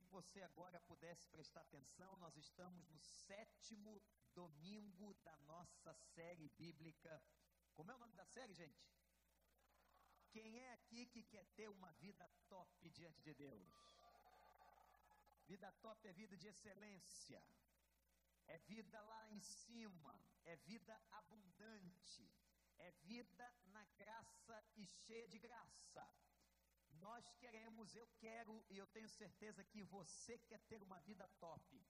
que você agora pudesse prestar atenção. Nós estamos no sétimo domingo da nossa série bíblica. Como é o nome da série, gente? Quem é aqui que quer ter uma vida top diante de Deus? Vida top é vida de excelência, é vida lá em cima, é vida abundante, é vida na graça e cheia de graça. Nós queremos, eu quero e eu tenho certeza que você quer ter uma vida top.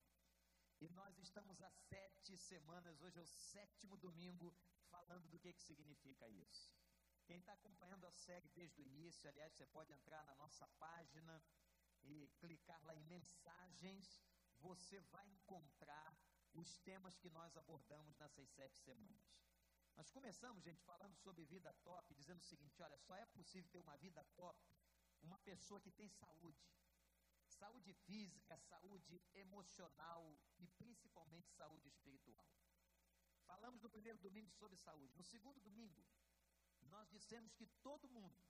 E nós estamos há sete semanas, hoje é o sétimo domingo, falando do que, que significa isso. Quem está acompanhando a série desde o início, aliás, você pode entrar na nossa página e clicar lá em mensagens, você vai encontrar os temas que nós abordamos nessas sete semanas. Nós começamos, gente, falando sobre vida top, dizendo o seguinte: olha, só é possível ter uma vida top uma pessoa que tem saúde. Saúde física, saúde emocional e principalmente saúde espiritual. Falamos no primeiro domingo sobre saúde. No segundo domingo, nós dissemos que todo mundo,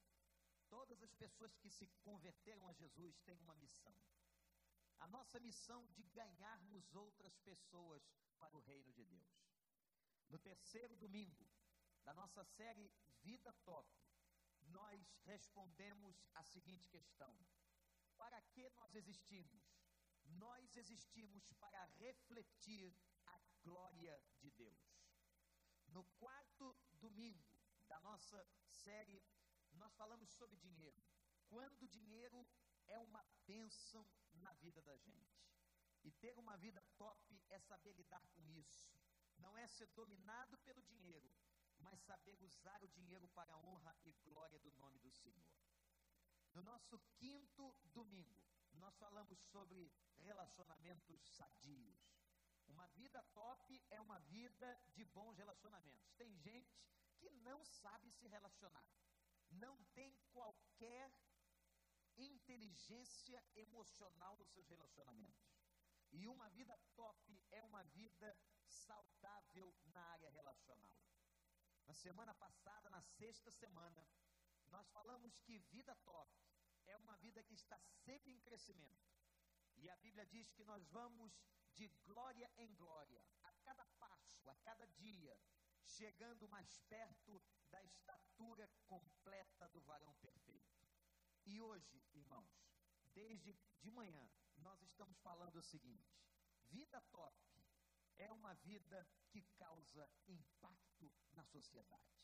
todas as pessoas que se converteram a Jesus têm uma missão. A nossa missão de ganharmos outras pessoas para o reino de Deus. No terceiro domingo da nossa série Vida Top, nós respondemos a seguinte questão: Para que nós existimos? Nós existimos para refletir a glória de Deus. No quarto domingo da nossa série, nós falamos sobre dinheiro. Quando o dinheiro é uma bênção na vida da gente. E ter uma vida top é saber lidar com isso. Não é ser dominado pelo dinheiro, mas saber usar o dinheiro para a honra e glória do nome do Senhor. No nosso quinto domingo, nós falamos sobre relacionamentos sadios. Uma vida top é uma vida de bons relacionamentos. Tem gente que não sabe se relacionar, não tem qualquer inteligência emocional nos seus relacionamentos. E uma vida top é uma vida saudável na área relacional. Na semana passada, na sexta semana, nós falamos que vida top é uma vida que está sempre em crescimento. E a Bíblia diz que nós vamos de glória em glória, a cada passo, a cada dia, chegando mais perto da estatura completa do varão perfeito. E hoje, irmãos, desde de manhã, nós estamos falando o seguinte: vida top é uma vida que causa impacto na sociedade.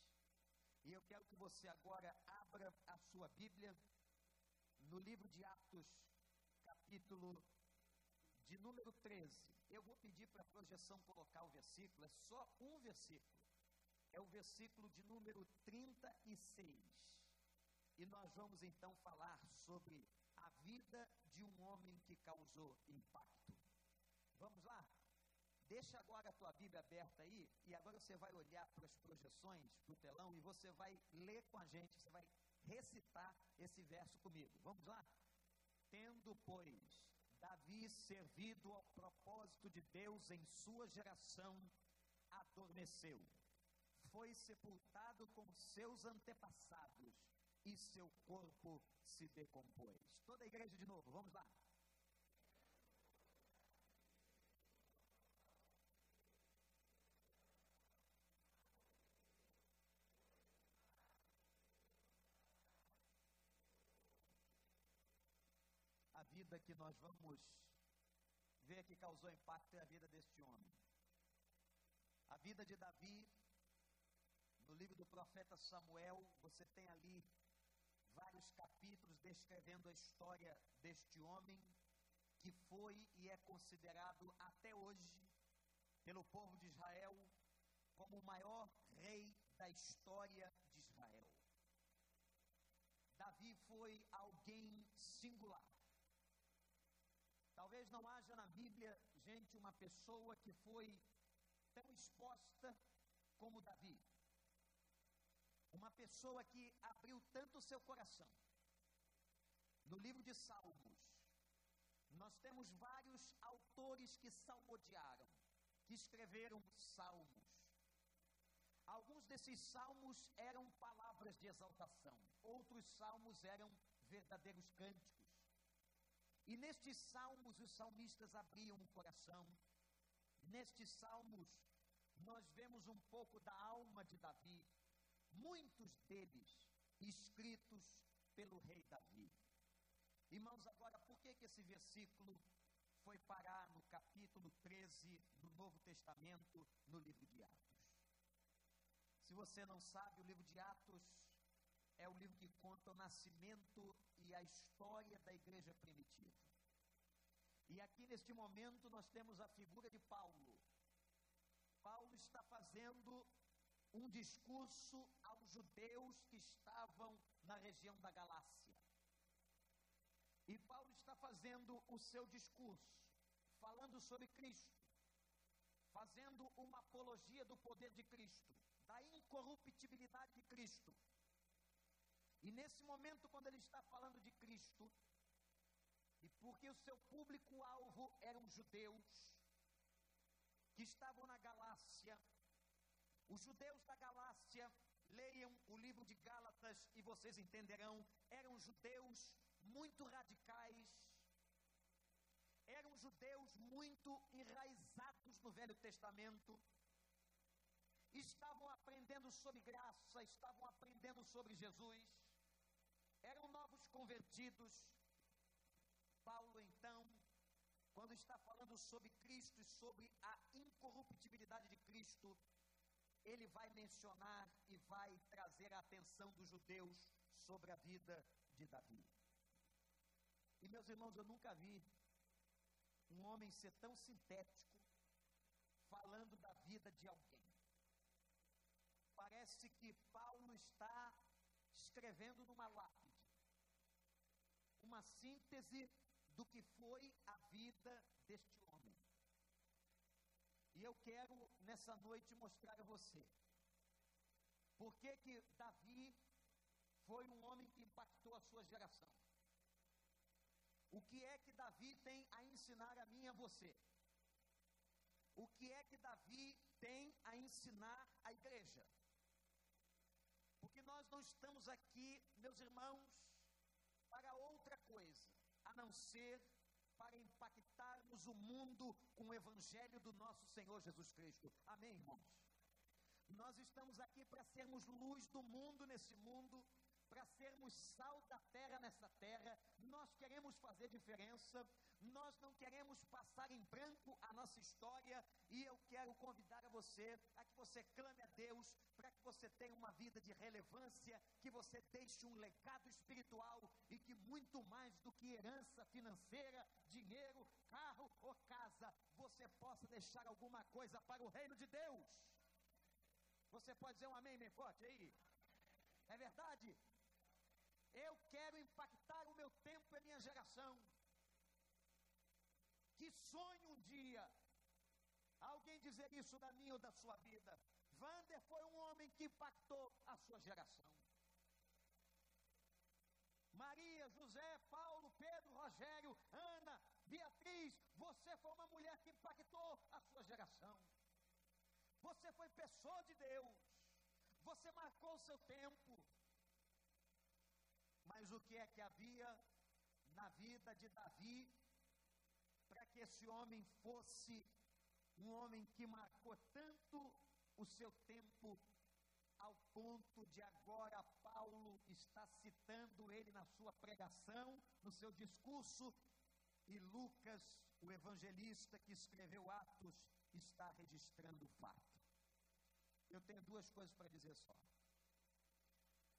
E eu quero que você agora abra a sua Bíblia no livro de Atos, capítulo de número 13. Eu vou pedir para a projeção colocar o versículo, é só um versículo. É o versículo de número 36. E nós vamos então falar sobre a vida de um homem que causou impacto. Vamos lá? Deixa agora a tua Bíblia aberta aí, e agora você vai olhar para as projeções, para o telão, e você vai ler com a gente, você vai recitar esse verso comigo. Vamos lá? Tendo, pois, Davi servido ao propósito de Deus em sua geração, adormeceu. Foi sepultado com seus antepassados e seu corpo se decompôs. Toda a igreja de novo, vamos lá. Vida que nós vamos ver que causou impacto é a vida deste homem. A vida de Davi, no livro do profeta Samuel, você tem ali vários capítulos descrevendo a história deste homem que foi e é considerado até hoje pelo povo de Israel como o maior rei da história de Israel. Davi foi alguém singular. Talvez não haja na Bíblia, gente, uma pessoa que foi tão exposta como Davi. Uma pessoa que abriu tanto o seu coração. No livro de Salmos, nós temos vários autores que salmodiaram, que escreveram salmos. Alguns desses salmos eram palavras de exaltação, outros salmos eram verdadeiros cânticos. E nestes salmos, os salmistas abriam o coração. Nestes salmos, nós vemos um pouco da alma de Davi, muitos deles escritos pelo rei Davi. Irmãos, agora, por que, que esse versículo foi parar no capítulo 13 do Novo Testamento, no livro de Atos? Se você não sabe, o livro de Atos é o livro que conta o nascimento e a história da igreja primitiva. E aqui neste momento nós temos a figura de Paulo. Paulo está fazendo um discurso aos judeus que estavam na região da Galácia. E Paulo está fazendo o seu discurso, falando sobre Cristo, fazendo uma apologia do poder de Cristo, da incorruptibilidade de Cristo. E nesse momento, quando ele está falando de Cristo, e porque o seu público-alvo eram judeus, que estavam na Galácia, os judeus da Galácia, leiam o livro de Gálatas e vocês entenderão, eram judeus muito radicais, eram judeus muito enraizados no Velho Testamento, estavam aprendendo sobre graça, estavam aprendendo sobre Jesus, eram novos convertidos. Paulo, então, quando está falando sobre Cristo e sobre a incorruptibilidade de Cristo, ele vai mencionar e vai trazer a atenção dos judeus sobre a vida de Davi. E meus irmãos, eu nunca vi um homem ser tão sintético falando da vida de alguém. Parece que Paulo está escrevendo numa lápide uma síntese do que foi a vida deste homem. E eu quero nessa noite mostrar a você por que que Davi foi um homem que impactou a sua geração. O que é que Davi tem a ensinar a mim e a você? O que é que Davi tem a ensinar à igreja? Porque nós não estamos aqui, meus irmãos, para outra coisa, a não ser para impactarmos o mundo com o evangelho do nosso Senhor Jesus Cristo. Amém, irmãos? Nós estamos aqui para sermos luz do mundo nesse mundo, para sermos sal da terra nessa terra, nós queremos fazer diferença, nós não queremos passar em branco a nossa história, e eu quero convidar a você a que você clame a Deus para que você tenha uma vida de relevância, que você deixe um legado espiritual e que muito mais do que herança financeira, dinheiro, carro ou casa, você possa deixar alguma coisa para o reino de Deus. Você pode dizer um amém bem forte aí? É verdade? Eu quero impactar o meu tempo e a minha geração. Que sonho um dia alguém dizer isso da minha ou da sua vida. Vander foi um homem que impactou a sua geração. Maria, José, Paulo, Pedro, Rogério, Ana, Beatriz, você foi uma mulher que impactou a sua geração. Você foi pessoa de Deus. Você marcou o seu tempo. Mas o que é que havia na vida de Davi para que esse homem fosse um homem que marcou tanto o seu tempo ao ponto de agora Paulo está citando ele na sua pregação, no seu discurso, e Lucas, o evangelista que escreveu Atos, está registrando o fato. Eu tenho duas coisas para dizer só.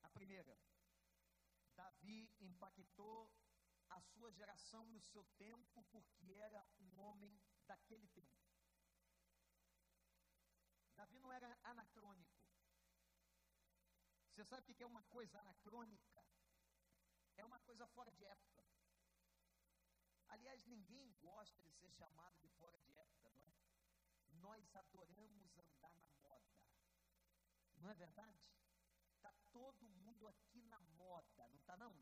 A primeira, Davi impactou a sua geração no seu tempo porque era um homem daquele tempo. Davi não era anacrônico. Você sabe o que é uma coisa anacrônica? É uma coisa fora de época. Aliás, ninguém gosta de ser chamado de fora de época, não é? Nós adoramos andar na moda. Não é verdade? Está todo mundo aqui na moda, não está não?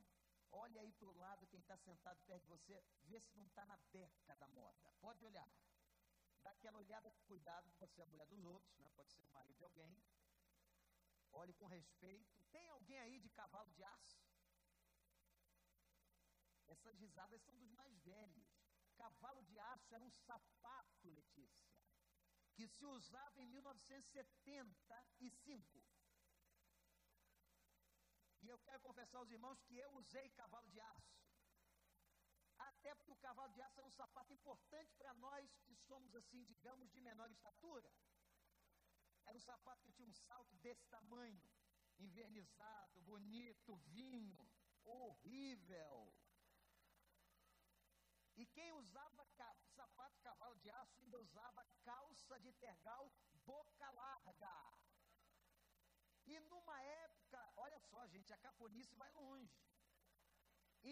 Olha aí para o lado quem está sentado perto de você, vê se não está na beca da moda. Pode olhar. Dá aquela olhada com cuidado, pode ser a mulher dos outros, né? pode ser o marido de alguém. Olhe com respeito. Tem alguém aí de cavalo de aço? Essas risadas são dos mais velhos. Cavalo de aço era um sapato, Letícia, que se usava em 1975. E eu quero confessar aos irmãos que eu usei cavalo de aço. Até porque o cavalo de aço era um sapato importante para nós que somos, assim, digamos, de menor estatura. Era um sapato que tinha um salto desse tamanho, invernizado, bonito, vinho, horrível. E quem usava sapato cavalo de aço ainda usava calça de tergal boca larga. E numa só, gente, a caponice vai longe.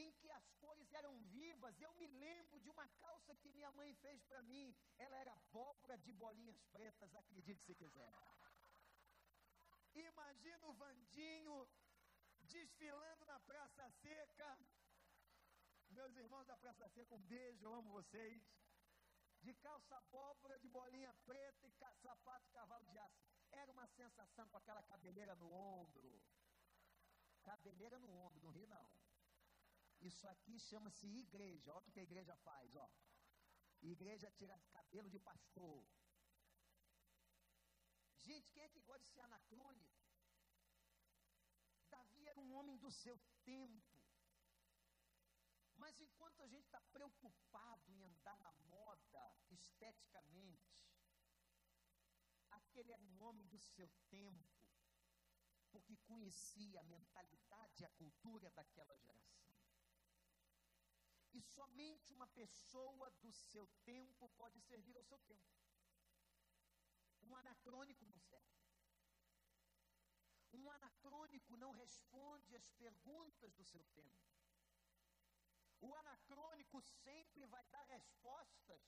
Em que as cores eram vivas, eu me lembro de uma calça que minha mãe fez para mim. Ela era abóbora de bolinhas pretas, acredite se quiser. Imagina o Vandinho desfilando na Praça Seca. Meus irmãos da Praça Seca, um beijo, eu amo vocês. De calça abóbora, de bolinha preta e sapato de cavalo de aço. Era uma sensação com aquela cabeleira. Cabeleira no ombro, não ri não. Isso aqui chama-se igreja. Olha o que a igreja faz, ó. Igreja tira cabelo de pastor. Gente, quem é que gosta de ser anacrônico? Davi era um homem do seu tempo. Mas enquanto a gente está preocupado em andar na moda esteticamente, aquele era um homem do seu tempo, porque conhecia a mentalidade e a cultura daquela geração. E somente uma pessoa do seu tempo pode servir ao seu tempo. Um anacrônico não serve. Um anacrônico não responde às perguntas do seu tempo. O anacrônico sempre vai dar respostas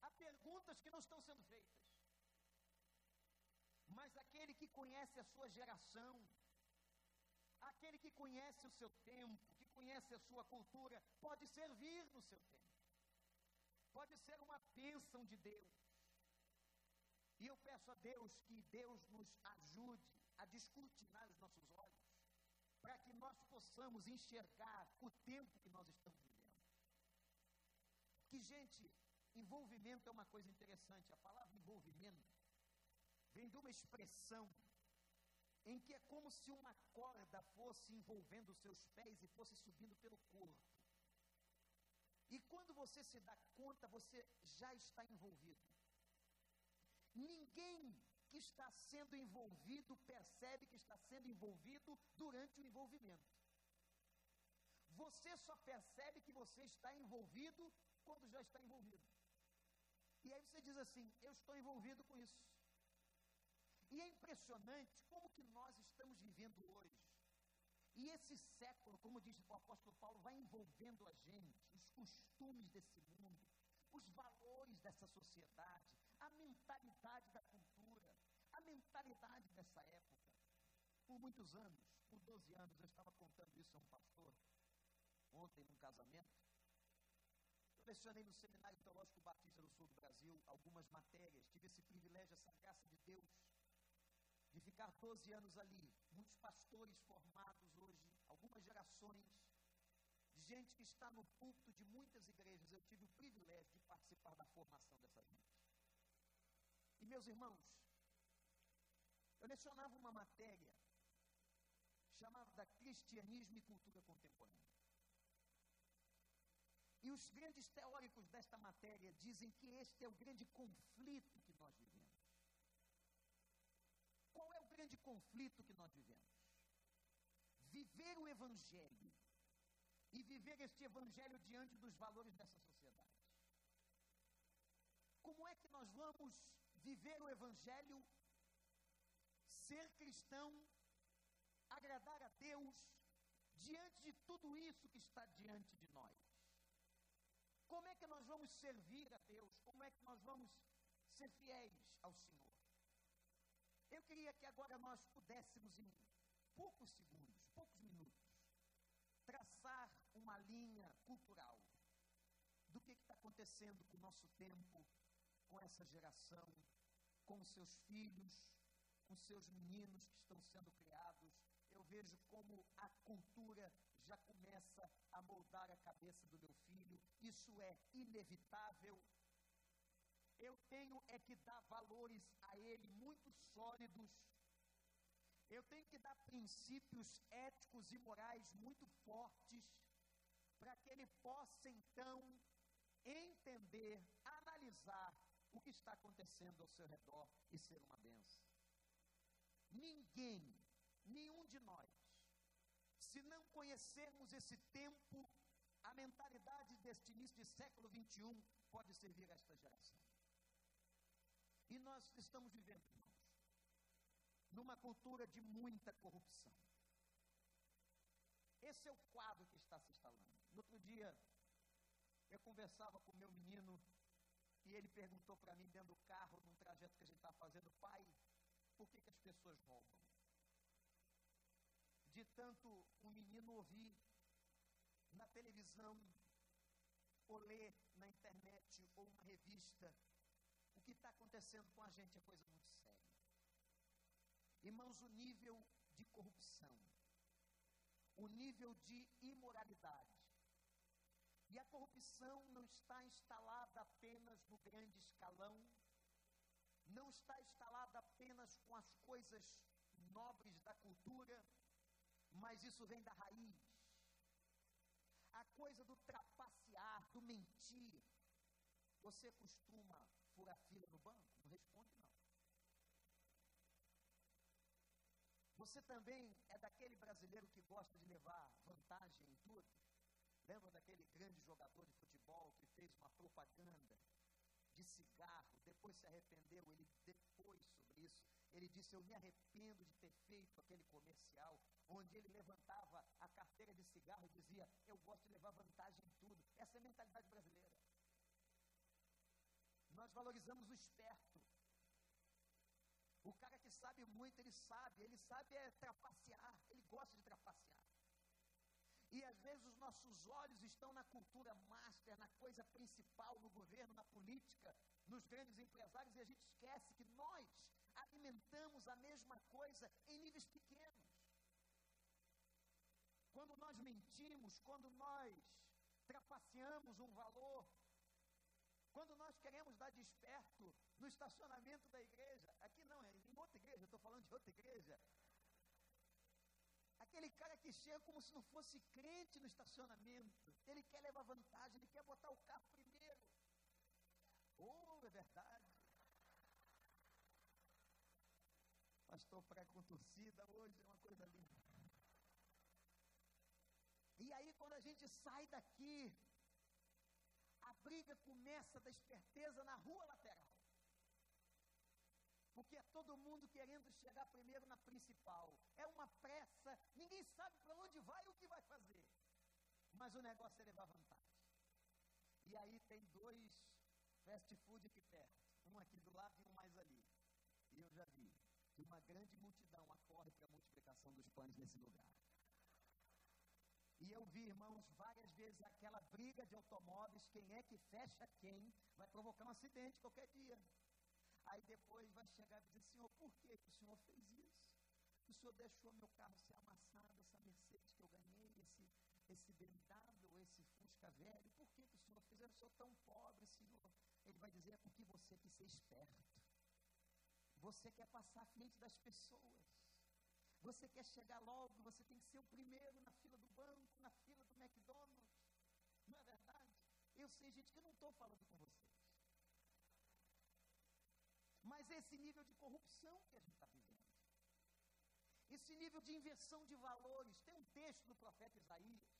a perguntas que não estão sendo feitas. Mas aquele que conhece a sua geração, aquele que conhece o seu tempo, que conhece a sua cultura, pode servir no seu tempo. Pode ser uma bênção de Deus. E eu peço a Deus que Deus nos ajude a descortinar os nossos olhos, para que nós possamos enxergar o tempo que nós estamos vivendo. Que, gente, envolvimento é uma coisa interessante. A palavra envolvimento vem de uma expressão em que é como se uma corda fosse envolvendo os seus pés e fosse subindo pelo corpo. E quando você se dá conta, você já está envolvido. Ninguém que está sendo envolvido percebe que está sendo envolvido durante o envolvimento. Você só percebe que você está envolvido quando já está envolvido. E aí você diz assim: Eu estou envolvido com isso. E é impressionante como que nós estamos vivendo hoje. E esse século, como diz o apóstolo Paulo, vai envolvendo a gente, os costumes desse mundo, os valores dessa sociedade, a mentalidade da cultura, a mentalidade dessa época. Por muitos anos, por 12 anos, eu estava contando isso a um pastor, ontem num casamento. Eu lecionei no Seminário Teológico Batista do Sul do Brasil algumas matérias, tive esse privilégio, essa graça de Deus, de ficar 12 anos ali. Muitos pastores formados hoje, algumas gerações, de gente que está no púlpito de muitas igrejas. Eu tive o privilégio de participar da formação dessa gente. E meus irmãos, eu lecionava uma matéria chamada Cristianismo e Cultura Contemporânea. E os grandes teóricos desta matéria dizem que este é o grande conflito que nós vivemos. Grande conflito que nós vivemos? Viver o Evangelho e viver este Evangelho diante dos valores dessa sociedade. Como é que nós vamos viver o Evangelho, ser cristão, agradar a Deus, diante de tudo isso que está diante de nós. Como é que nós vamos servir a Deus? Como é que nós vamos ser fiéis ao Senhor? Eu queria que agora nós pudéssemos, em poucos segundos, poucos minutos, traçar uma linha cultural do que está acontecendo com o nosso tempo, com essa geração, com seus filhos, com seus meninos que estão sendo criados. eu vejo como a cultura já começa a moldar a cabeça do meu filho. Isso é inevitável. Eu tenho é que dar valores a ele muito sólidos. Eu tenho que dar princípios éticos e morais muito fortes para que ele possa então entender, analisar o que está acontecendo ao seu redor e ser uma benção. Ninguém, nenhum de nós, se não conhecermos esse tempo, a mentalidade deste início de século 21 pode servir a esta geração. E nós estamos vivendo, irmãos, numa cultura de muita corrupção. Esse é o quadro que está se instalando. No outro dia, eu conversava com meu menino e ele perguntou para mim dentro do carro, num trajeto que a gente estava fazendo, pai, por que, que as pessoas roubam? De tanto um menino ouvir na televisão, ou ler na internet, ou uma revista, o que está acontecendo com a gente é coisa muito séria. Irmãos, o nível de corrupção, o nível de imoralidade, e a corrupção não está instalada apenas no grande escalão, não está instalada apenas com as coisas nobres da cultura, mas isso vem da raiz. A coisa do trapacear, do mentir. Você costuma furar fila no banco? Não responde, não. Você também é daquele brasileiro que gosta de levar vantagem em tudo? Lembra daquele grande jogador de futebol que fez uma propaganda de cigarro, depois se arrependeu, ele depois sobre isso, ele disse, eu me arrependo de ter feito aquele comercial, onde ele levantava a carteira de cigarro e dizia, eu gosto de levar vantagem em tudo. Essa é a mentalidade brasileira. Nós valorizamos o esperto. O cara que sabe muito, ele sabe, ele sabe é trapacear, ele gosta de trapacear. E às vezes os nossos olhos estão na cultura master, na coisa principal, no governo, na política, nos grandes empresários, e a gente esquece que nós alimentamos a mesma coisa em níveis pequenos. Quando nós mentimos, quando nós trapaceamos um valor, quando nós queremos dar desperto no estacionamento da igreja, aqui não, é em outra igreja, estou falando de outra igreja, Aquele cara que chega como se não fosse crente no estacionamento. Ele quer levar vantagem, ele quer botar o carro primeiro. Oh, é verdade. Pastor para com hoje é uma coisa linda. E aí quando a gente sai daqui, a briga começa da esperteza na rua lateral. Porque é todo mundo querendo chegar primeiro na principal. É uma pressa, ninguém sabe para onde vai e o que vai fazer. Mas o negócio é levar vantagem. E aí tem dois fast food aqui perto. Um aqui do lado e um mais ali. E eu já vi que uma grande multidão acorre para a multiplicação dos pães nesse lugar. E eu vi, irmãos, várias vezes aquela briga de automóveis, quem é que fecha quem, vai provocar um acidente qualquer dia. Aí depois vai chegar e dizer, Senhor, por que, o Senhor fez isso? O Senhor deixou meu carro ser amassado, essa Mercedes que eu ganhei, esse, esse BMW, esse Fusca velho, por que, que o Senhor fez? Eu sou tão pobre, Senhor. Ele vai dizer, é porque você quer ser esperto. Você quer passar à frente das pessoas. Você quer chegar logo, você tem que ser o primeiro na fila do banco, na fila do McDonald's. Não é verdade? Eu sei, gente, que eu não estou falando com você. Mas esse nível de corrupção que a gente está vivendo, esse nível de inversão de valores, tem um texto do profeta Isaías,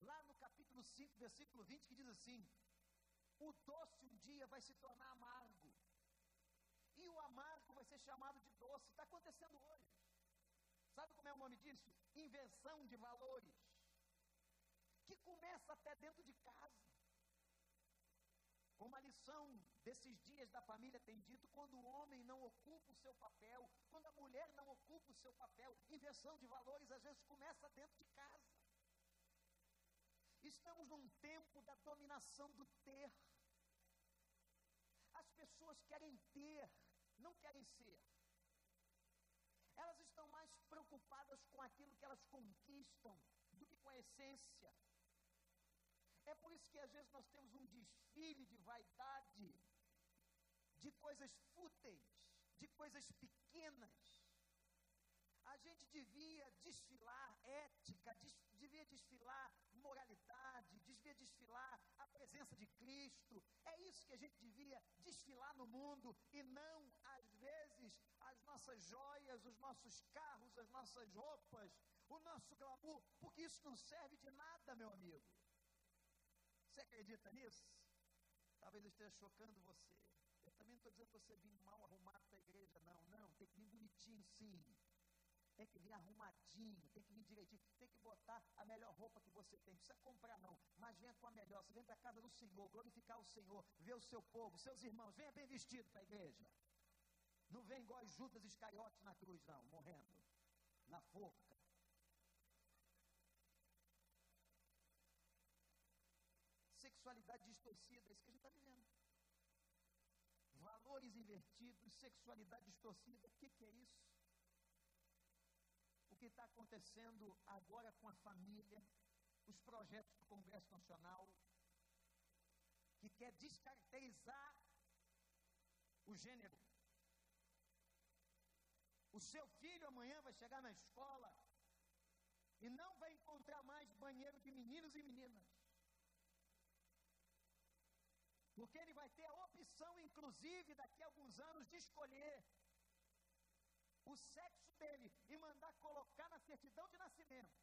lá no capítulo 5, versículo 20, que diz assim: O doce um dia vai se tornar amargo, e o amargo vai ser chamado de doce. Está acontecendo hoje. Sabe como é o nome disso? Inversão de valores, que começa até dentro de casa. Como a lição desses dias da família tem dito, quando o homem não ocupa o seu papel, quando a mulher não ocupa o seu papel, inversão de valores às vezes começa dentro de casa. Estamos num tempo da dominação do ter. As pessoas querem ter, não querem ser. Preocupadas com aquilo que elas conquistam do que com a essência. É por isso que às vezes nós temos um desfile de vaidade, de coisas fúteis, de coisas pequenas. A gente devia desfilar ética, des, devia desfilar moralidade, devia desfilar a presença de Cristo. É isso que a gente devia desfilar no mundo e não, às vezes, as nossas joias, os nossos carros, as nossas roupas, o nosso glamour, porque isso não serve de nada, meu amigo. Você acredita nisso? Talvez eu esteja chocando você. Eu também não estou dizendo que você vir mal arrumado para a igreja, não. Não, tem que vir bonitinho, sim. Tem que vir arrumadinho, tem que vir direitinho, tem que botar a melhor roupa que você tem. Não precisa comprar, não. Mas venha com a melhor. Você vem para a casa do Senhor, glorificar o Senhor, ver o seu povo, seus irmãos. Venha bem vestido para a igreja. Não vem igual Judas Iscariotes na cruz, não, morrendo. Na forca. Sexualidade distorcida, é isso que a gente está vivendo. Valores invertidos, sexualidade distorcida, o que, que é isso? O que está acontecendo agora com a família, os projetos do Congresso Nacional, que quer descaracterizar o gênero. O seu filho amanhã vai chegar na escola e não vai encontrar mais banheiro de meninos e meninas. Porque ele vai ter a opção, inclusive, daqui a alguns anos, de escolher o sexo dele e mandar colocar na certidão de nascimento.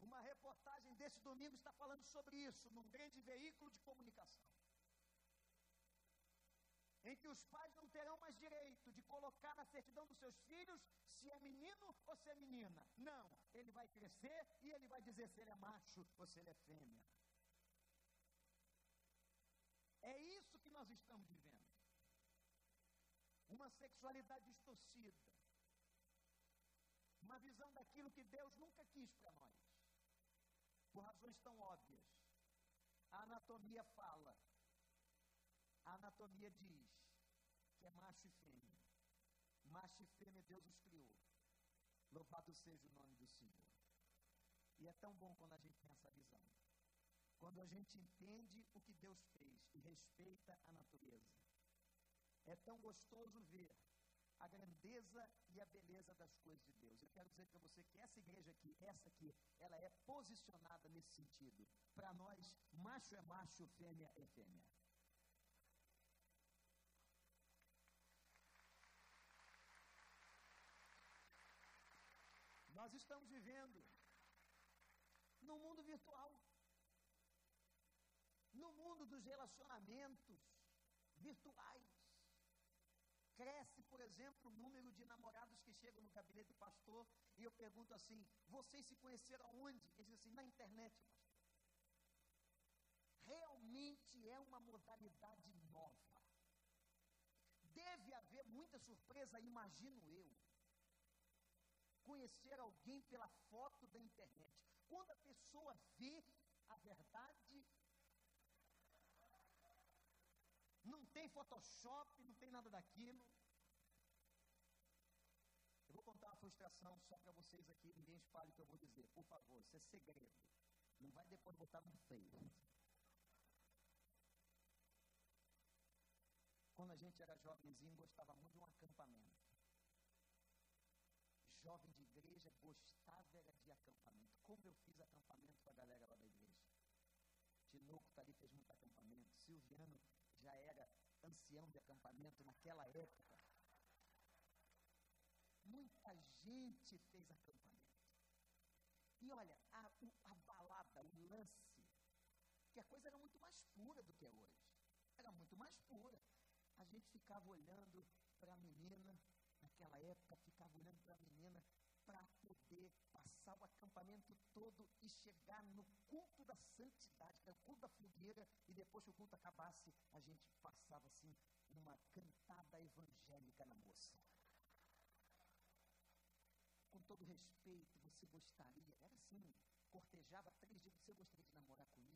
Uma reportagem desse domingo está falando sobre isso, num grande veículo de comunicação em que os pais não terão mais direito de colocar na certidão dos seus filhos se é menino ou se é menina. Não, ele vai crescer e ele vai dizer se ele é macho ou se ele é fêmea. É isso que nós estamos vivendo. Uma sexualidade distorcida. Uma visão daquilo que Deus nunca quis para nós. Por razões tão óbvias. A anatomia fala a anatomia diz que é macho e fêmea. Macho e fêmea Deus os criou. Louvado seja o nome do Senhor. E é tão bom quando a gente tem essa visão. Quando a gente entende o que Deus fez e respeita a natureza. É tão gostoso ver a grandeza e a beleza das coisas de Deus. Eu quero dizer para você que essa igreja aqui, essa aqui, ela é posicionada nesse sentido. Para nós, macho é macho, fêmea é fêmea. Nós estamos vivendo no mundo virtual, no mundo dos relacionamentos virtuais. Cresce, por exemplo, o número de namorados que chegam no gabinete do pastor e eu pergunto assim: vocês se conheceram onde? Ele diz assim: na internet, pastor. Realmente é uma modalidade nova. Deve haver muita surpresa, imagino eu conhecer alguém pela foto da internet. Quando a pessoa vê a verdade, não tem Photoshop, não tem nada daquilo. Eu vou contar uma frustração só para vocês aqui, ninguém espalhe o que eu vou dizer. Por favor, isso é segredo. Não vai depois botar no Facebook. Quando a gente era jovenzinho, gostava muito de um acampamento jovem de igreja, gostava era de acampamento. Como eu fiz acampamento com a galera lá da igreja. Tinoco tá ali, fez muito acampamento. Silviano já era ancião de acampamento naquela época. Muita gente fez acampamento. E olha, a, a balada, o lance, que a coisa era muito mais pura do que é hoje. Era muito mais pura. A gente ficava olhando para a menina, naquela época, ficava olhando para a menina para poder passar o acampamento todo e chegar no culto da santidade, que era o culto da fogueira, e depois que o culto acabasse, a gente passava assim uma cantada evangélica na moça. Com todo respeito, você gostaria, era assim, cortejava três dias, você gostaria de namorar comigo?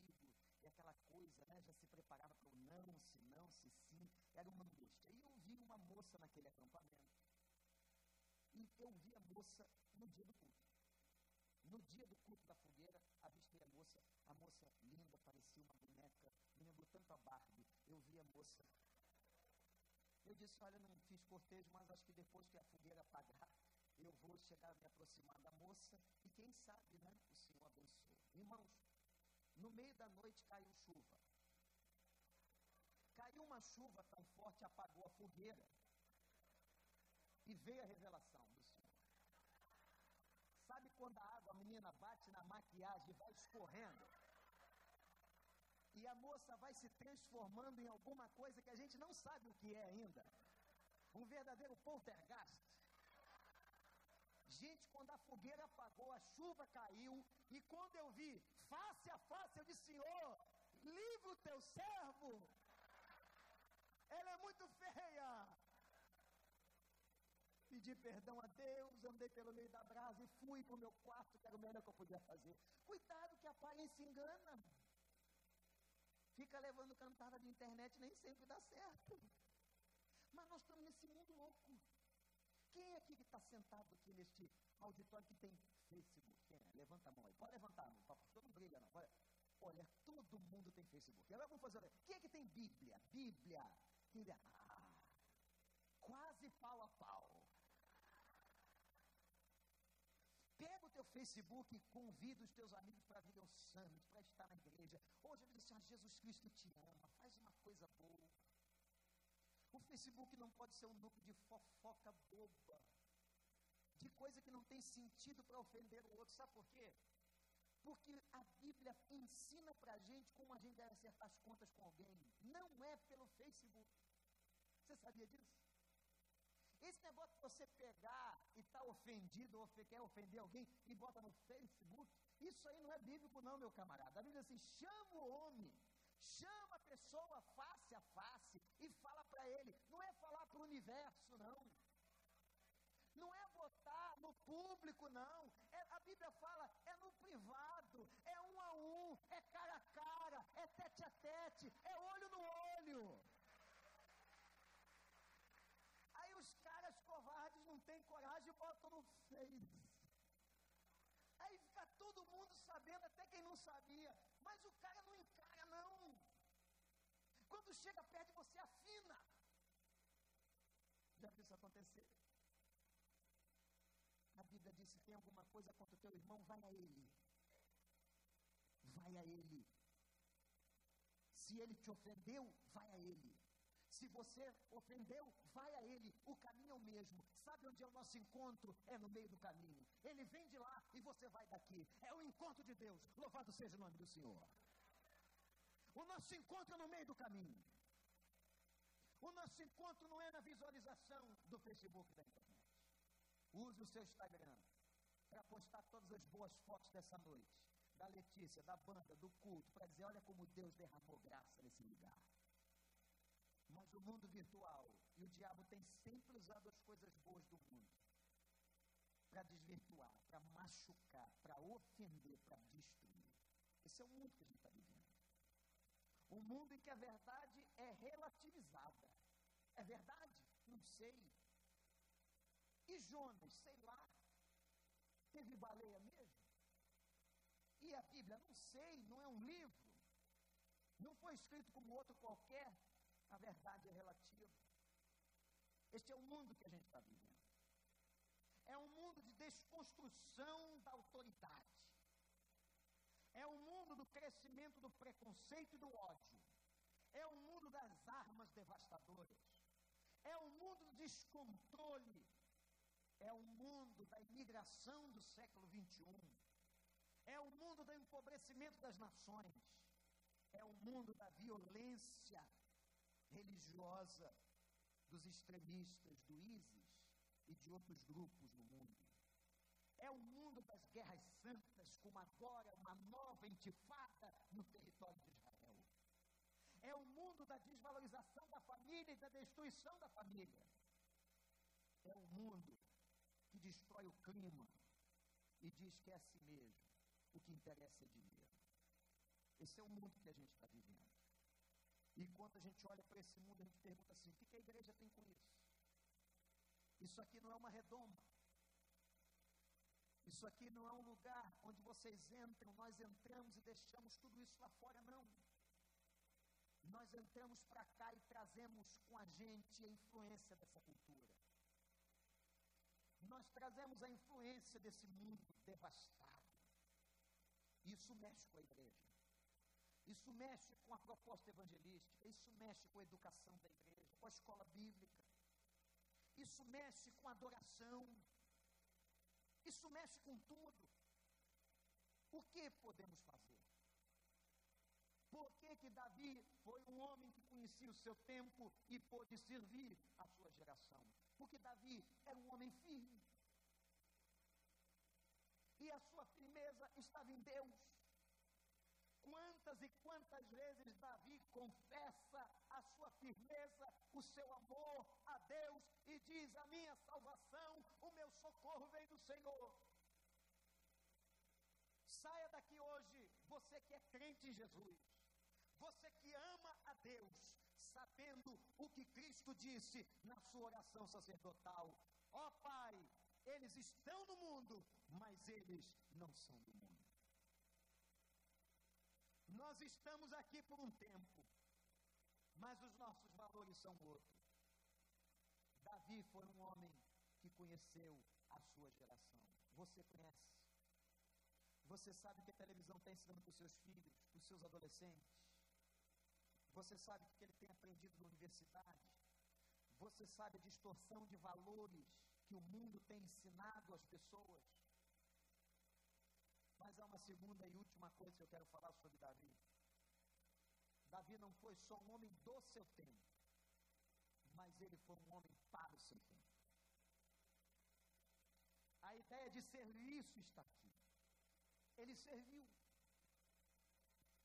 e aquela coisa, né, já se preparava para o não, se não, se sim, era uma angústia. E eu vi uma moça naquele acampamento, e eu vi a moça no dia do culto. No dia do culto da fogueira, avistei a moça, a moça linda, parecia uma boneca, me lembrou tanto a Barbie. Eu vi a moça. Eu disse: Olha, não fiz cortejo, mas acho que depois que a fogueira apagar, eu vou chegar a me aproximar da moça e quem sabe, né? O Senhor abençoe. Irmãos, no meio da noite caiu chuva. Caiu uma chuva tão forte, apagou a fogueira. E veio a revelação do Senhor. Sabe quando a água, a menina bate na maquiagem e vai escorrendo? E a moça vai se transformando em alguma coisa que a gente não sabe o que é ainda. Um verdadeiro poltergeist. Gente, quando a fogueira apagou, a chuva caiu, e quando eu vi face a face, eu disse: Senhor, livre o teu servo. Ela é muito feia. Pedi perdão a Deus, andei pelo meio da brasa e fui para o meu quarto, que era o melhor que eu podia fazer. Cuidado que a aparência engana. Fica levando cantada de internet, nem sempre dá certo. Mas nós estamos nesse mundo louco. Quem é aqui que está sentado aqui neste auditório que tem Facebook? Quem é? Levanta a mão aí. Pode levantar. Pastor não briga, não. Olha, olha, todo mundo tem Facebook. Agora vamos fazer. Quem é que tem Bíblia? Bíblia. É? Ah, quase pau a pau. Pega o teu Facebook e convida os teus amigos para vir ao Summit, para estar na igreja. Hoje eu disse, ah, Jesus Cristo te ama, faz uma coisa boa. O Facebook não pode ser um núcleo de fofoca boba, de coisa que não tem sentido para ofender o outro. Sabe por quê? Porque a Bíblia ensina para a gente como a gente deve acertar as contas com alguém. Não é pelo Facebook. Você sabia disso? Esse negócio de você pegar e estar tá ofendido ou quer ofender alguém e bota no Facebook, isso aí não é bíblico, não, meu camarada. A Bíblia diz assim: chama o homem chama a pessoa face a face e fala para ele. Não é falar para o universo, não. Não é botar no público, não. É, a Bíblia fala, é no privado, é um a um, é cara a cara, é tete a tete, é olho no olho. Aí os caras têm coragem botam no Face. Aí fica todo mundo sabendo, até quem não sabia. Mas o cara não encara, não. Quando chega perto você, afina. Já viu isso acontecer? A Bíblia diz: se tem alguma coisa contra o teu irmão, vai a ele. Vai a ele. Se ele te ofendeu, vai a ele. Se você ofendeu, vai a Ele. O caminho é o mesmo. Sabe onde é o nosso encontro? É no meio do caminho. Ele vem de lá e você vai daqui. É o encontro de Deus. Louvado seja o nome do Senhor. O nosso encontro é no meio do caminho. O nosso encontro não é na visualização do Facebook da internet. Use o seu Instagram para postar todas as boas fotos dessa noite. Da Letícia, da banda, do culto, para dizer: olha como Deus derramou graça nesse lugar. Mas o mundo virtual e o diabo tem sempre usado as coisas boas do mundo para desvirtuar, para machucar, para ofender, para destruir. Esse é o mundo que a gente está vivendo. Um mundo em que a verdade é relativizada. É verdade? Não sei. E Jonas, sei lá. Teve baleia mesmo? E a Bíblia? Não sei, não é um livro. Não foi escrito como outro qualquer a verdade é relativa. Este é o mundo que a gente está vivendo. É um mundo de desconstrução da autoridade. É o mundo do crescimento do preconceito e do ódio. É o mundo das armas devastadoras. É o mundo do descontrole. É o mundo da imigração do século XXI. É o mundo do empobrecimento das nações. É o mundo da violência religiosa dos extremistas do ISIS e de outros grupos no mundo. É o mundo das guerras santas, como agora uma nova intifada no território de Israel. É o mundo da desvalorização da família e da destruição da família. É o mundo que destrói o clima e diz que é a si mesmo. O que interessa é dinheiro. Esse é o mundo que a gente está vivendo. E quando a gente olha para esse mundo, a gente pergunta assim: o que, que a igreja tem com isso? Isso aqui não é uma redoma. Isso aqui não é um lugar onde vocês entram, nós entramos e deixamos tudo isso lá fora, não. Nós entramos para cá e trazemos com a gente a influência dessa cultura. Nós trazemos a influência desse mundo devastado. Isso mexe com a igreja. Isso mexe com a proposta evangelística. Isso mexe com a educação da igreja, com a escola bíblica. Isso mexe com a adoração. Isso mexe com tudo. O que podemos fazer? Por que, que Davi foi um homem que conhecia o seu tempo e pôde servir a sua geração? Porque Davi era um homem firme. E a sua firmeza estava em Deus. Quantas e quantas vezes Davi confessa a sua firmeza, o seu amor a Deus e diz: A minha salvação, o meu socorro vem do Senhor. Saia daqui hoje, você que é crente em Jesus, você que ama a Deus, sabendo o que Cristo disse na sua oração sacerdotal: Ó oh, Pai, eles estão no mundo, mas eles não são do mundo. Nós estamos aqui por um tempo, mas os nossos valores são outros. Davi foi um homem que conheceu a sua geração. Você conhece? Você sabe que a televisão está ensinando para os seus filhos, para os seus adolescentes? Você sabe o que ele tem aprendido na universidade? Você sabe a distorção de valores que o mundo tem ensinado às pessoas? Mas há uma segunda e última coisa que eu quero falar sobre Davi. Davi não foi só um homem do seu tempo, mas ele foi um homem para o seu tempo. A ideia de serviço está aqui. Ele serviu.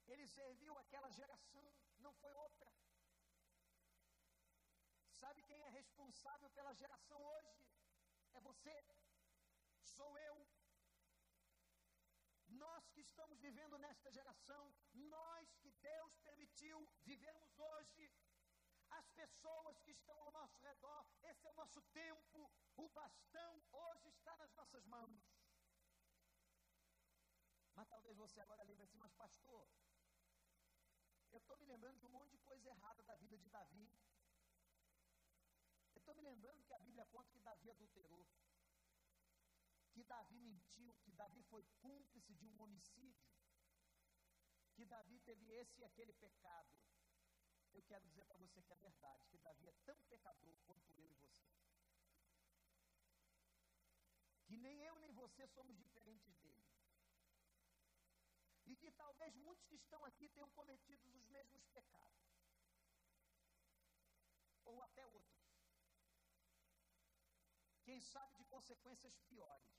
Ele serviu aquela geração, não foi outra. Sabe quem é responsável pela geração hoje? É você, sou eu, nós que estamos vivendo nesta geração, nós que Deus permitiu vivermos hoje, as pessoas que estão ao nosso redor, esse é o nosso tempo, o bastão hoje está nas nossas mãos. Mas talvez você agora lembre assim, mas pastor, eu estou me lembrando de um monte de coisa errada da vida de Davi. Eu estou me lembrando que a Bíblia conta que Davi adulterou que Davi mentiu, que Davi foi cúmplice de um homicídio, que Davi teve esse e aquele pecado. Eu quero dizer para você que é verdade, que Davi é tão pecador quanto eu e você. Que nem eu nem você somos diferentes dele. E que talvez muitos que estão aqui tenham cometido os mesmos pecados. Ou até outros. Quem sabe de consequências piores.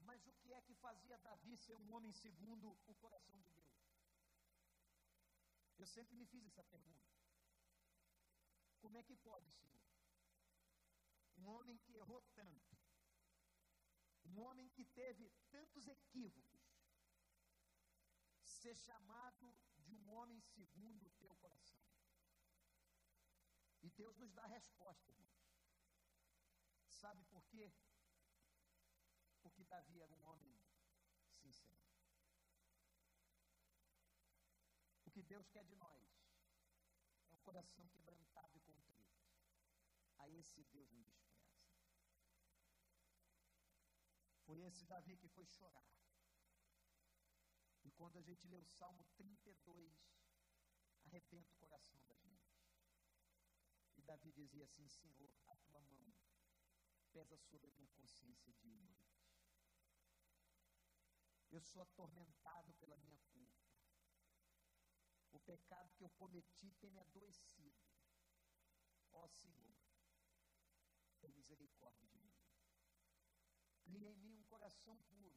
Mas o que é que fazia Davi ser um homem segundo o coração de Deus? Eu sempre me fiz essa pergunta. Como é que pode, Senhor? Um homem que errou tanto, um homem que teve tantos equívocos, ser chamado de um homem segundo o teu coração. E Deus nos dá a resposta, irmãos. Sabe por quê? porque Davi era um homem sincero. O que Deus quer de nós é um coração quebrantado e contrito. A esse Deus não despreza. Foi esse Davi que foi chorar. E quando a gente lê o Salmo 32, arrebenta o coração da gente. E Davi dizia assim: Senhor, a tua mão pesa sobre a minha consciência de noite. Eu sou atormentado pela minha culpa. O pecado que eu cometi tem me adoecido. Ó Senhor, tem misericórdia de mim. Cria em mim um coração puro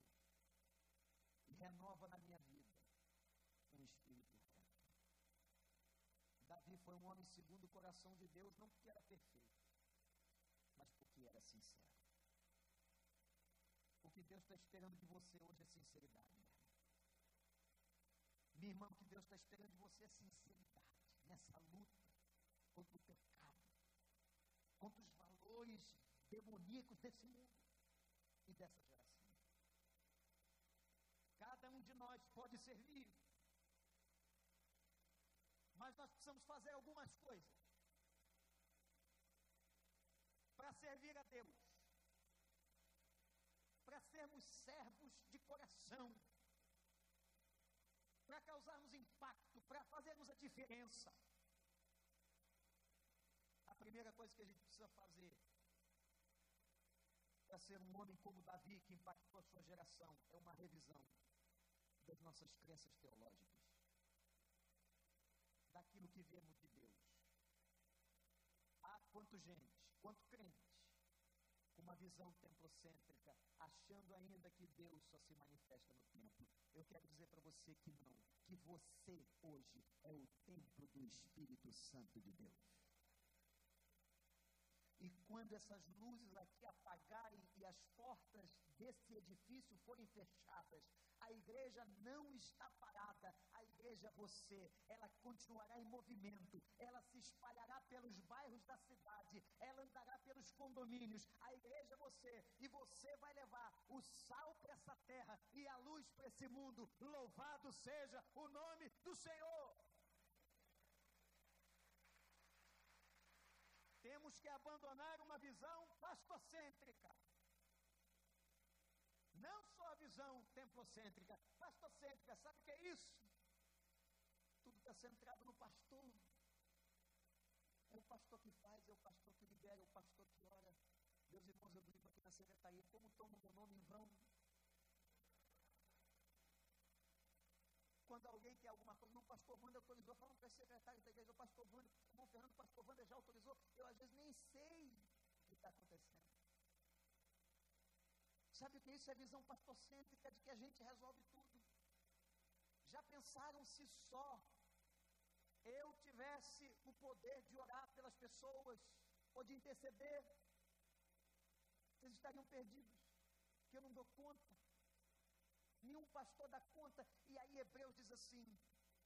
e renova na minha vida um espírito reto. Davi foi um homem segundo o coração de Deus, não porque era perfeito, mas porque era sincero. O que Deus está esperando de você hoje é sinceridade. irmão, que Deus está esperando de você é sinceridade nessa luta contra o pecado, contra os valores demoníacos desse mundo e dessa geração. Cada um de nós pode servir, mas nós precisamos fazer algumas coisas servir a Deus, para sermos servos de coração, para causarmos impacto, para fazermos a diferença. A primeira coisa que a gente precisa fazer para ser um homem como Davi, que impactou a sua geração, é uma revisão das nossas crenças teológicas, daquilo que vemos de Deus. Há quanto gente, quanto crente, uma visão templocêntrica, achando ainda que Deus só se manifesta no templo. Eu quero dizer para você que não, que você hoje é o templo do Espírito Santo de Deus. E quando essas luzes aqui apagarem e as portas desse edifício forem fechadas, a igreja não está parada, a igreja é você, ela continuará em movimento, ela se espalhará pelos bairros da cidade, ela andará pelos condomínios, a igreja é você, e você vai levar o sal para essa terra e a luz para esse mundo. Louvado seja o nome do Senhor. Temos que abandonar uma visão pastocêntrica. Não só a visão templocêntrica, pastocêntrica. Sabe o que é isso? Tudo está centrado no pastor. É o pastor que faz, é o pastor que libera, é o pastor que ora. Meus irmãos, eu brinco aqui na secretaria, como tomo meu nome em vão? Quando alguém quer alguma coisa, não, o pastor Wanda autorizou, falando para a secretária da igreja, o pastor Wanda, o irmão Fernando, o pastor Wanda já autorizou, eu às vezes nem sei o que está acontecendo. Sabe o que é isso? É visão pastorcêntrica de que a gente resolve tudo. Já pensaram se só eu tivesse o poder de orar pelas pessoas, ou de interceder, vocês estariam perdidos, que eu não dou conta nenhum pastor dá conta. E aí Hebreus diz assim: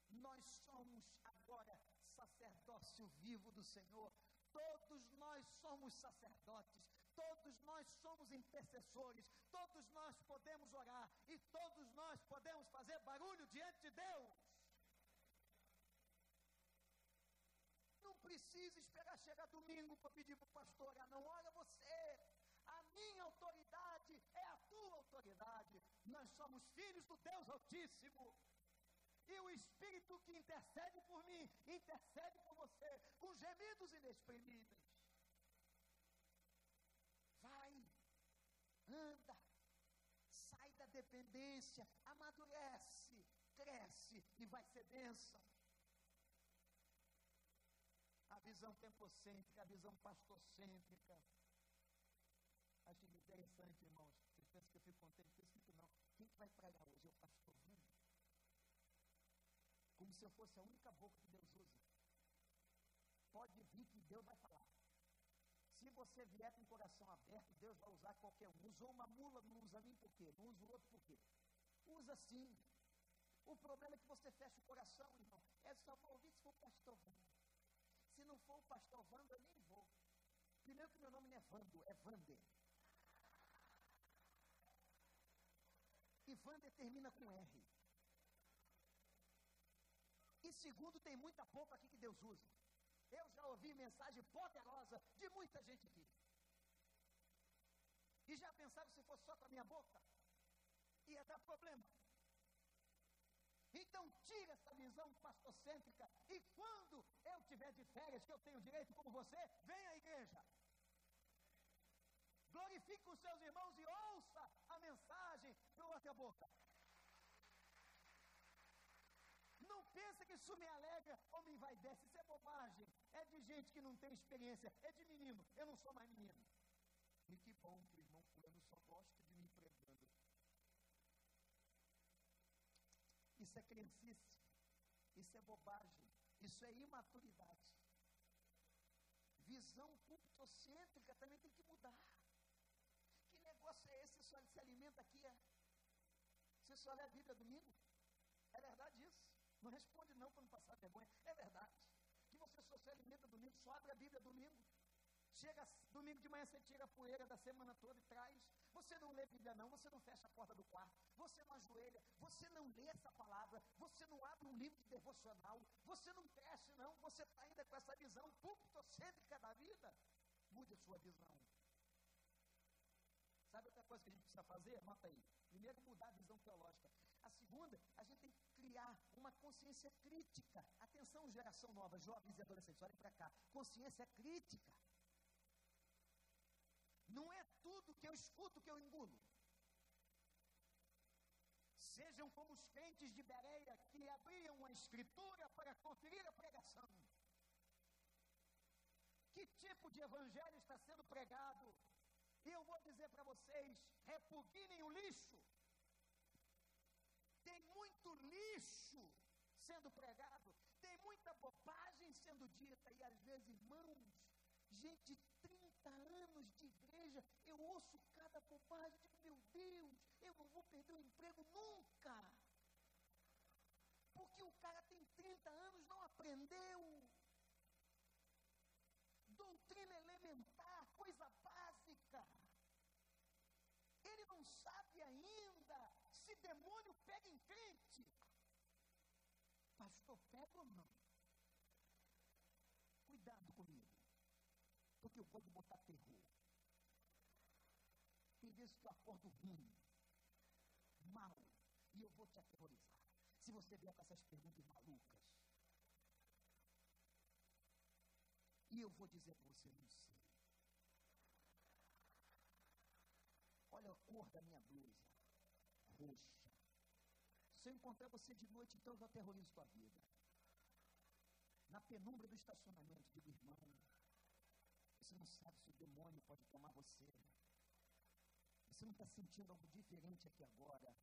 Nós somos agora sacerdócio vivo do Senhor. Todos nós somos sacerdotes, todos nós somos intercessores, todos nós podemos orar e todos nós podemos fazer barulho diante de Deus. Não precisa esperar chegar domingo para pedir para o pastor orar, não. Olha você, a minha autoridade Nós somos filhos do Deus Altíssimo. E o Espírito que intercede por mim, intercede por você, com gemidos inexprimíveis. Vai, anda, sai da dependência, amadurece, cresce e vai ser bênção. A visão templocêntrica, a visão pastorcêntrica, Acho interessante, irmãos. Pensam que eu fico contente com isso? Não. Quem que vai pregar hoje? É o pastor Bruno. Como se eu fosse a única boca que Deus usa. Pode vir que Deus vai falar. Se você vier com o coração aberto, Deus vai usar qualquer um. Usou uma mula, não usa mim por quê? Não usa o outro por quê? Usa sim. O problema é que você fecha o coração, irmão. É só vou ouvir se for o pastor Wanda. Se não for o pastor Wanda, eu nem vou. Primeiro que meu nome não é Vando, é Vander. Vander termina com R. E segundo, tem muita pouca aqui que Deus usa. Eu já ouvi mensagem poderosa de muita gente aqui. E já pensaram se fosse só com a minha boca? Ia dar problema. Então tira essa visão pastocêntrica e quando eu tiver de férias, que eu tenho direito como você, vem à igreja. Glorifique os seus irmãos e ouça a mensagem pela outra boca. Não pensa que isso me alegra ou me envaidece, isso é bobagem. É de gente que não tem experiência, é de menino. Eu não sou mais menino. E que bom que o irmão fulano só gosta de mim pregando. Isso é criancice. Isso é bobagem. Isso é imaturidade. Visão cultocêntrica também tem que mudar negócio é esse? Só se alimenta aqui, é? Você só lê a Bíblia domingo? É verdade isso? Não responde não para não passar vergonha. É verdade. Que você só se alimenta domingo, só abre a Bíblia domingo. Chega domingo de manhã, você tira a poeira da semana toda e traz. Você não lê Bíblia, não, você não fecha a porta do quarto, você não ajoelha, você não lê essa palavra, você não abre um livro de devocional, você não cresce, não, você está ainda com essa visão púlpitocêntrica da vida. Mude a sua visão. Sabe outra coisa que a gente precisa fazer? Anota aí. Primeiro, mudar a visão teológica. A segunda, a gente tem que criar uma consciência crítica. Atenção, geração nova, jovens e adolescentes, olhem para cá. Consciência crítica. Não é tudo que eu escuto que eu engulo. Sejam como os crentes de Bereia que abriam a escritura para conferir a pregação. Que tipo de evangelho está sendo pregado? E eu vou dizer para vocês: repugnem o lixo. Tem muito lixo sendo pregado, tem muita bobagem sendo dita, e às vezes, irmãos, gente 30 anos de igreja, eu ouço cada bobagem, digo, meu Deus, eu não vou perder o emprego nunca. Porque o cara tem 30 anos, não aprendeu. Doutrina elementar, coisa básica. Ele não sabe ainda se demônio pega em crente. Pastor, pega ou não? Cuidado comigo porque eu vou te botar terror. Tem vezes que eu acordo ruim, mal, e eu vou te aterrorizar. Se você vier com essas perguntas malucas, e eu vou dizer para você, não sei. Olha a cor da minha blusa, roxa. Se eu encontrar você de noite, então eu já aterrorizo sua vida. Na penumbra do estacionamento, digo, irmão, você não sabe se o demônio pode tomar você. Você não está sentindo algo diferente aqui agora.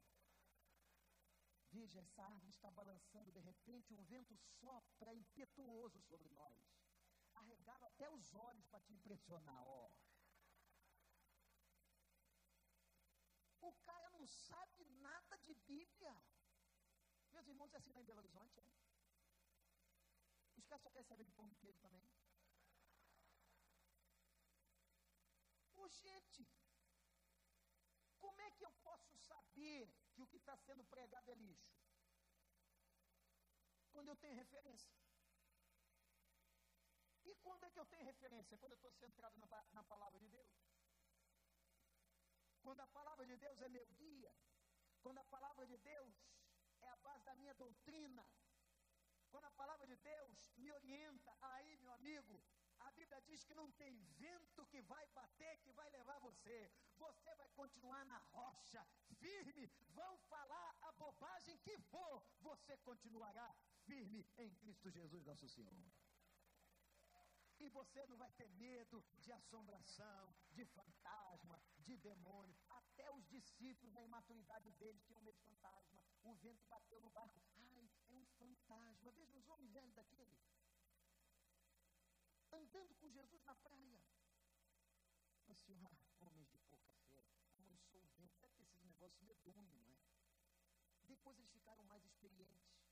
Veja, essa árvore está balançando, de repente um vento sopra impetuoso sobre nós. Arregala até os olhos para te impressionar, ó. O cara não sabe nada de Bíblia. Meus irmãos, é assim lá em Belo Horizonte, é? Os caras só querem saber de pão de queijo também. Ô, gente, como é que eu posso saber que o que está sendo pregado é lixo? Quando eu tenho referência. E quando é que eu tenho referência? Quando eu estou centrado na, na palavra de Deus. Quando a palavra de Deus é meu guia. Quando a palavra de Deus é a base da minha doutrina. Quando a palavra de Deus me orienta, aí, meu amigo, a Bíblia diz que não tem vento que vai bater, que vai levar você. Você vai continuar na rocha, firme. Vão falar a bobagem que for, você continuará firme em Cristo Jesus, nosso Senhor. E você não vai ter medo de assombração, de fantasma, de demônio. Até os discípulos, na imaturidade deles, tinham medo de fantasma. O vento bateu no barco. Ai, é um fantasma. Veja os homens velhos daquele andando com Jesus na praia. Assim, ah, homens de pouca fé, sou vento, deve ter sido um negócio medonho, não é? Depois eles ficaram mais experientes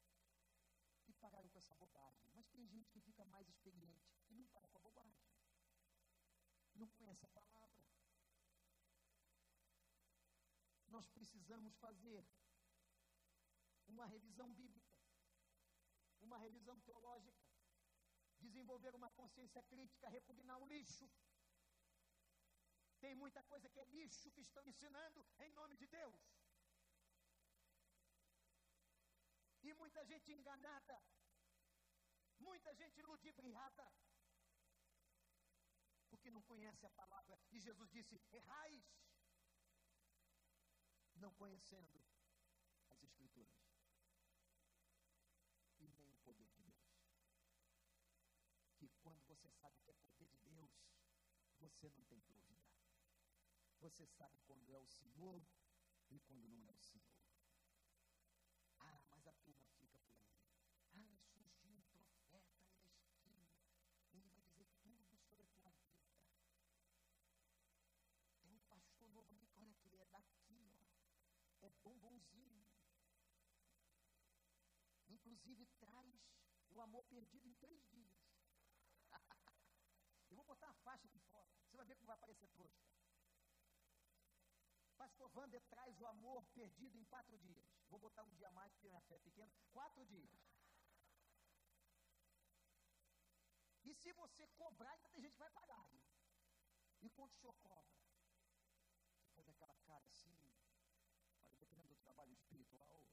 pararam com essa bobagem. Mas tem gente que fica mais experiente e não para com a bobagem. Não conhece a palavra. Nós precisamos fazer uma revisão bíblica, uma revisão teológica desenvolver uma consciência crítica, repugnar o lixo. Tem muita coisa que é lixo que estão ensinando em nome de Deus. E muita gente enganada, muita gente ludibriada, porque não conhece a palavra. E Jesus disse: errais, não conhecendo as Escrituras. você sabe que é poder de Deus, você não tem dúvida. Você sabe quando é o Senhor e quando não é o Senhor. Ah, mas a turma fica por aí. Ah, surgiu um profeta aí na esquina. Ele vai dizer tudo sobre a tua vida. Tem um pastor novo ali, olha que ele é daqui, ó. É bombonzinho. Inclusive, traz o amor perdido em três dias. Eu vou botar uma faixa aqui fora. Você vai ver como vai aparecer trouxa. Pastor Wander traz o amor perdido em quatro dias. Vou botar um dia a mais, porque minha fé é pequena. Quatro dias. E se você cobrar, ainda tem gente que vai pagar. Hein? E quanto o senhor cobra? Você faz aquela cara assim, olha, dependendo do trabalho espiritual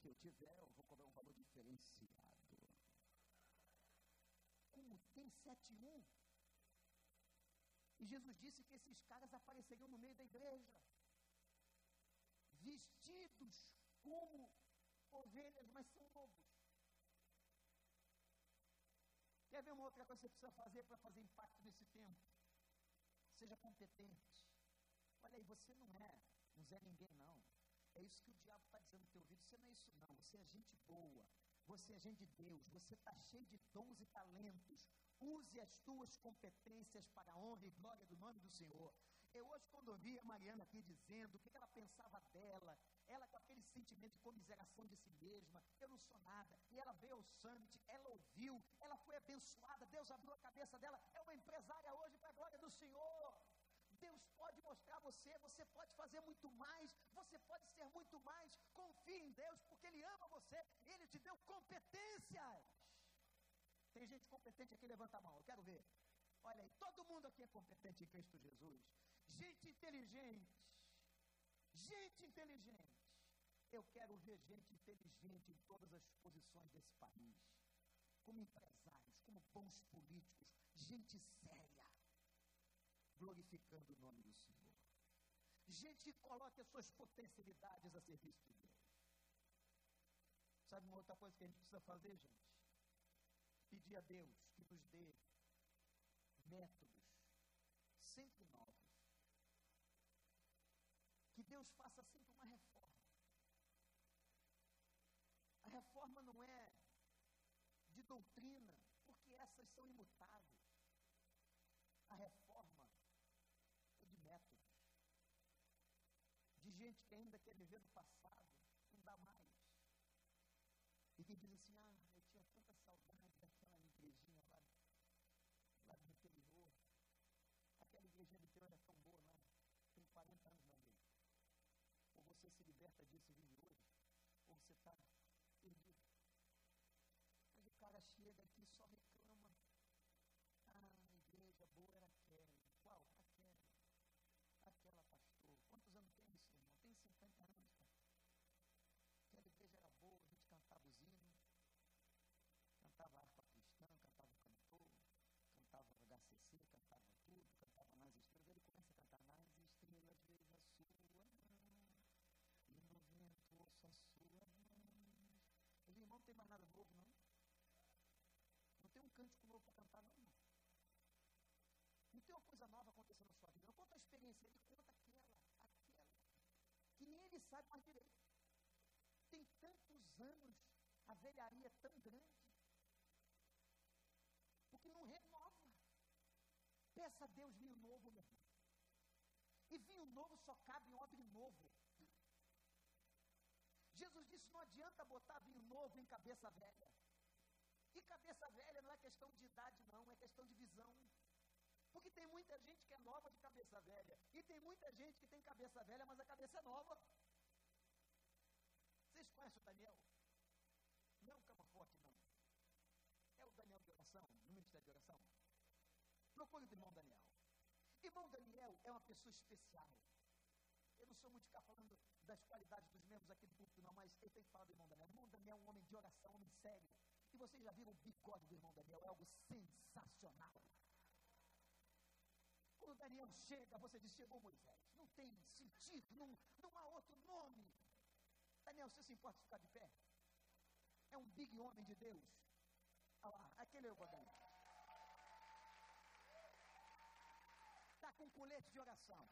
que eu tiver, eu vou cobrar um valor diferenciado. Como tem 7-1? E Jesus disse que esses caras apareceriam no meio da igreja, vestidos como ovelhas, mas são lobos. Quer ver uma outra coisa que você precisa fazer para fazer impacto nesse tempo? Seja competente. Olha aí, você não é, não é ninguém não. É isso que o diabo está dizendo no teu ouvido. Você não é isso não, você é gente boa. Você é gente de Deus, você está cheio de dons e talentos. Use as tuas competências para a honra e glória do nome do Senhor. Eu hoje, quando ouvi a Mariana aqui dizendo o que ela pensava dela, ela com aquele sentimento de comiseração de si mesma, eu não sou nada, e ela veio ao summit, ela ouviu, ela foi abençoada, Deus abriu a cabeça dela, é uma empresária hoje para a glória do Senhor. Deus pode mostrar você, você pode fazer muito mais, você pode ser muito mais. Confie em Deus, porque Ele ama você, Ele te deu competências. Tem gente competente aqui, levanta a mão, eu quero ver. Olha aí, todo mundo aqui é competente em Cristo Jesus. Gente inteligente. Gente inteligente. Eu quero ver gente inteligente em todas as posições desse país. Como empresários, como bons políticos, gente séria, glorificando o nome do Senhor. Gente que coloque as suas potencialidades a serviço de Deus. Sabe uma outra coisa que a gente precisa fazer, gente? Pedir a Deus que nos dê métodos sempre novos. Que Deus faça sempre uma reforma. A reforma não é de doutrina, porque essas são imutáveis. A reforma é de métodos. De gente que ainda quer viver no passado, não dá mais. E que diz assim, ah, eu tinha tanta saudade daquela igrejinha lá, lá do interior. Aquela igrejinha do interior é tão boa, não. Tem 40 anos na igreja. Ou você se liberta disso e vive hoje, ou você está perdido. Mas o cara chega aqui só reclama. Ah, a igreja boa era aquela. Qual? Aquela. Aquela pastor. Quantos anos tem isso, irmão? Tem 50 anos, cara. Aquela igreja era boa, a gente cantava os hinos, cantava harpa cristã, cantava cantor, cantava HCC, cantava tudo, cantava nas estrelas. Ele começa a cantar nas estrelas, vejo a sua mão, e no vento ouço a sua mão. Ele, não tem mais nada novo, não. Não tem um cântico novo para cantar, não. Não tem uma coisa nova acontecendo na sua vida. Não conta a experiência, ele conta aquela, aquela, que nem ele sabe mais direito. Tem tantos anos, a velharia é tão grande, porque não renova. Peça a Deus vinho novo, meu irmão. E vinho novo só cabe em odre novo. Jesus disse: não adianta botar vinho novo em cabeça velha. E cabeça velha não é questão de idade, não, é questão de visão. Porque tem muita gente que é nova de cabeça velha. E tem muita gente que tem cabeça velha, mas a cabeça é nova. Vocês conhecem o Daniel? Não é um cama forte, não. É o Daniel de oração, de oração. Procure o irmão Daniel. Irmão Daniel é uma pessoa especial. Eu não sou muito ficar falando das qualidades dos membros aqui do público, não, mas eu tenho que falar do irmão Daniel. O irmão Daniel é um homem de oração, um homem sério. E vocês já viram o bigode do irmão Daniel? É algo sensacional. Quando Daniel chega, você diz, chegou Moisés. Não tem sentido, não, não há outro nome. Daniel, você se importa de ficar de pé? É um big homem de Deus. Olha lá, aquele é o Daniel. Com colete de oração.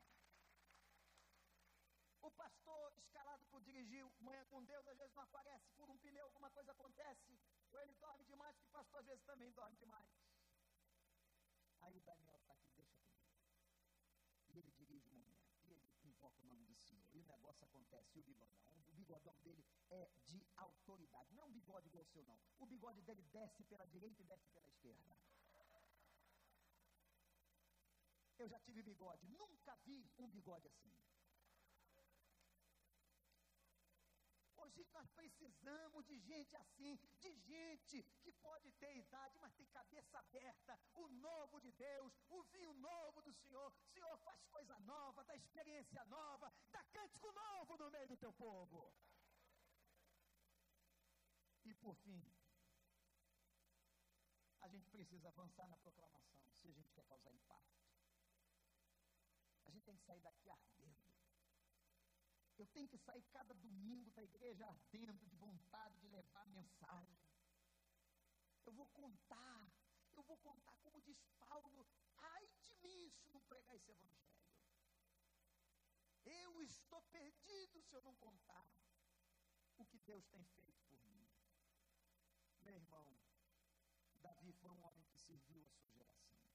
O pastor escalado por dirigir manhã com Deus, às vezes não aparece, fura um pneu, alguma coisa acontece, ou ele dorme demais, que o pastor às vezes também dorme demais. Aí o Daniel está aqui, deixa comigo. E ele dirige o momento, e ele invoca o nome do Senhor, e o negócio acontece, e o bigodão, o bigodão dele é de autoridade, não é um bigode seu, não. O bigode dele desce pela direita e desce pela esquerda. Eu já tive bigode, nunca vi um bigode assim. Hoje nós precisamos de gente assim, de gente que pode ter idade, mas tem cabeça aberta, o novo de Deus, o vinho novo do Senhor. Senhor faz coisa nova, dá experiência nova, dá cântico novo no meio do teu povo. E por fim, a gente precisa avançar na proclamação, se a gente quer causar impacto. A gente tem que sair daqui ardendo. Eu tenho que sair cada domingo da igreja ardendo de vontade de levar a mensagem. Eu vou contar, eu vou contar, como diz Paulo, ai de mim se não pregar esse evangelho. Eu estou perdido se eu não contar o que Deus tem feito por mim. Meu irmão, Davi foi um homem que serviu a sua geração,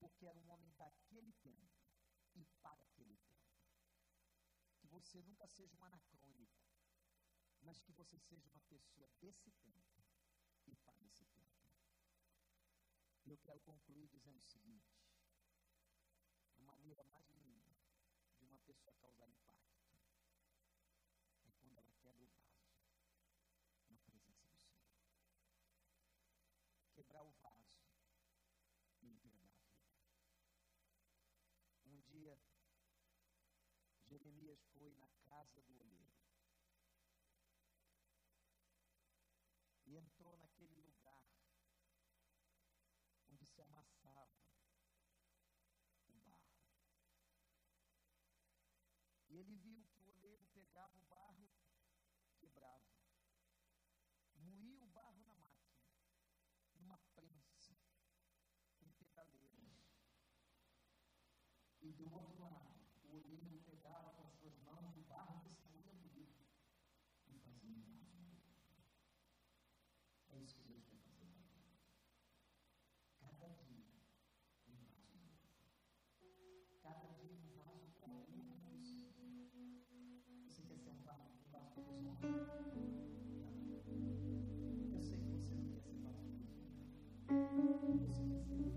porque era um homem daquele tempo e para aquele tempo você nunca seja um anacrônico, mas que você seja uma pessoa desse tempo e para esse tempo. Eu quero concluir dizendo o seguinte: a maneira mais linda de uma pessoa causar impacto é quando ela quebra o vaso na presença do Senhor. Quebrar o vaso e entregar a vida. Um dia Jeremias foi na casa do olheiro. E entrou naquele lugar onde se amassava o barro. E ele viu que o olheiro pegava o barro, quebrava, moía o barro na máquina, numa prensa, com pedaleiras. E do outro lado, Eu sei que você não quer ser